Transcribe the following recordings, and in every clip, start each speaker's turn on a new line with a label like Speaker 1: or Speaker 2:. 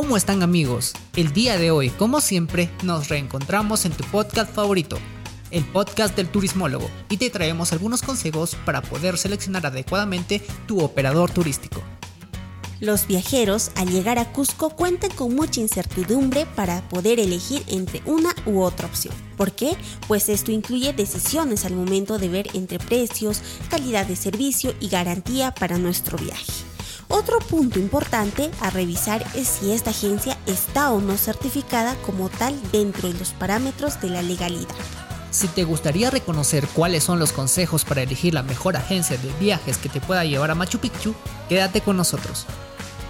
Speaker 1: ¿Cómo están amigos? El día de hoy, como siempre, nos reencontramos en tu podcast favorito, el podcast del turismólogo, y te traemos algunos consejos para poder seleccionar adecuadamente tu operador turístico.
Speaker 2: Los viajeros al llegar a Cusco cuentan con mucha incertidumbre para poder elegir entre una u otra opción. ¿Por qué? Pues esto incluye decisiones al momento de ver entre precios, calidad de servicio y garantía para nuestro viaje. Otro punto importante a revisar es si esta agencia está o no certificada como tal dentro de los parámetros de la legalidad.
Speaker 1: Si te gustaría reconocer cuáles son los consejos para elegir la mejor agencia de viajes que te pueda llevar a Machu Picchu, quédate con nosotros.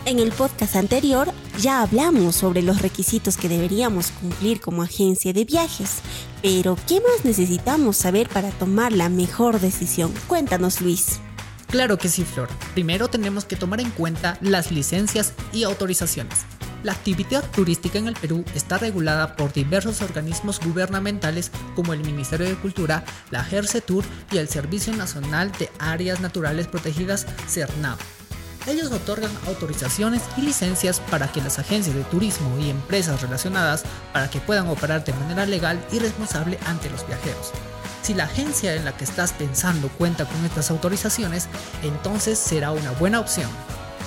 Speaker 2: En el podcast anterior ya hablamos sobre los requisitos que deberíamos cumplir como agencia de viajes, pero ¿qué más necesitamos saber para tomar la mejor decisión? Cuéntanos Luis.
Speaker 1: Claro que sí, Flor. Primero tenemos que tomar en cuenta las licencias y autorizaciones. La actividad turística en el Perú está regulada por diversos organismos gubernamentales como el Ministerio de Cultura, la Tour y el Servicio Nacional de Áreas Naturales Protegidas, CERNAV. Ellos otorgan autorizaciones y licencias para que las agencias de turismo y empresas relacionadas para que puedan operar de manera legal y responsable ante los viajeros. Si la agencia en la que estás pensando cuenta con estas autorizaciones, entonces será una buena opción.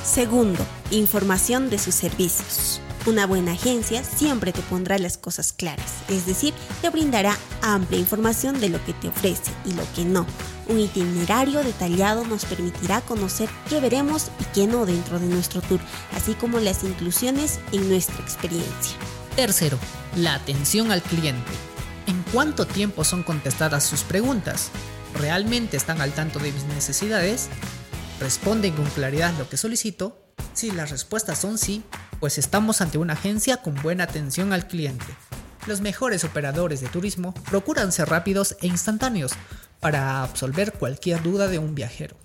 Speaker 2: Segundo, información de sus servicios. Una buena agencia siempre te pondrá las cosas claras, es decir, te brindará amplia información de lo que te ofrece y lo que no. Un itinerario detallado nos permitirá conocer qué veremos y qué no dentro de nuestro tour, así como las inclusiones en nuestra experiencia.
Speaker 1: Tercero, la atención al cliente. ¿En cuánto tiempo son contestadas sus preguntas? ¿Realmente están al tanto de mis necesidades? ¿Responden con claridad lo que solicito? Si las respuestas son sí, pues estamos ante una agencia con buena atención al cliente. Los mejores operadores de turismo procuran ser rápidos e instantáneos para absolver cualquier duda de un viajero.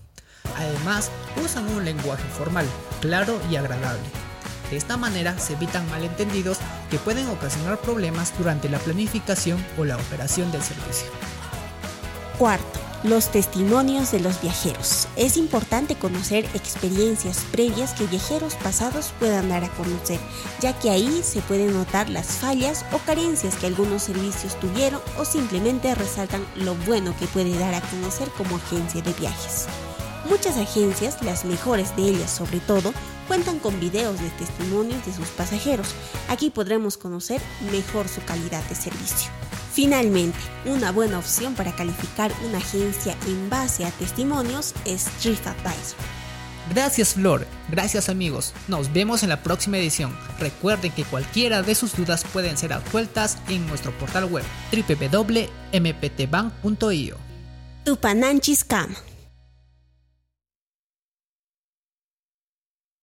Speaker 1: Además, usan un lenguaje formal, claro y agradable. De esta manera se evitan malentendidos que pueden ocasionar problemas durante la planificación o la operación del servicio.
Speaker 2: Cuarto, los testimonios de los viajeros. Es importante conocer experiencias previas que viajeros pasados puedan dar a conocer, ya que ahí se pueden notar las fallas o carencias que algunos servicios tuvieron o simplemente resaltan lo bueno que puede dar a conocer como agencia de viajes. Muchas agencias, las mejores de ellas sobre todo, cuentan con videos de testimonios de sus pasajeros. Aquí podremos conocer mejor su calidad de servicio. Finalmente, una buena opción para calificar una agencia en base a testimonios es TripAdvisor.
Speaker 1: Gracias Flor, gracias amigos, nos vemos en la próxima edición. Recuerden que cualquiera de sus dudas pueden ser absueltas en nuestro portal web www.mptbank.io.
Speaker 2: Tupananchis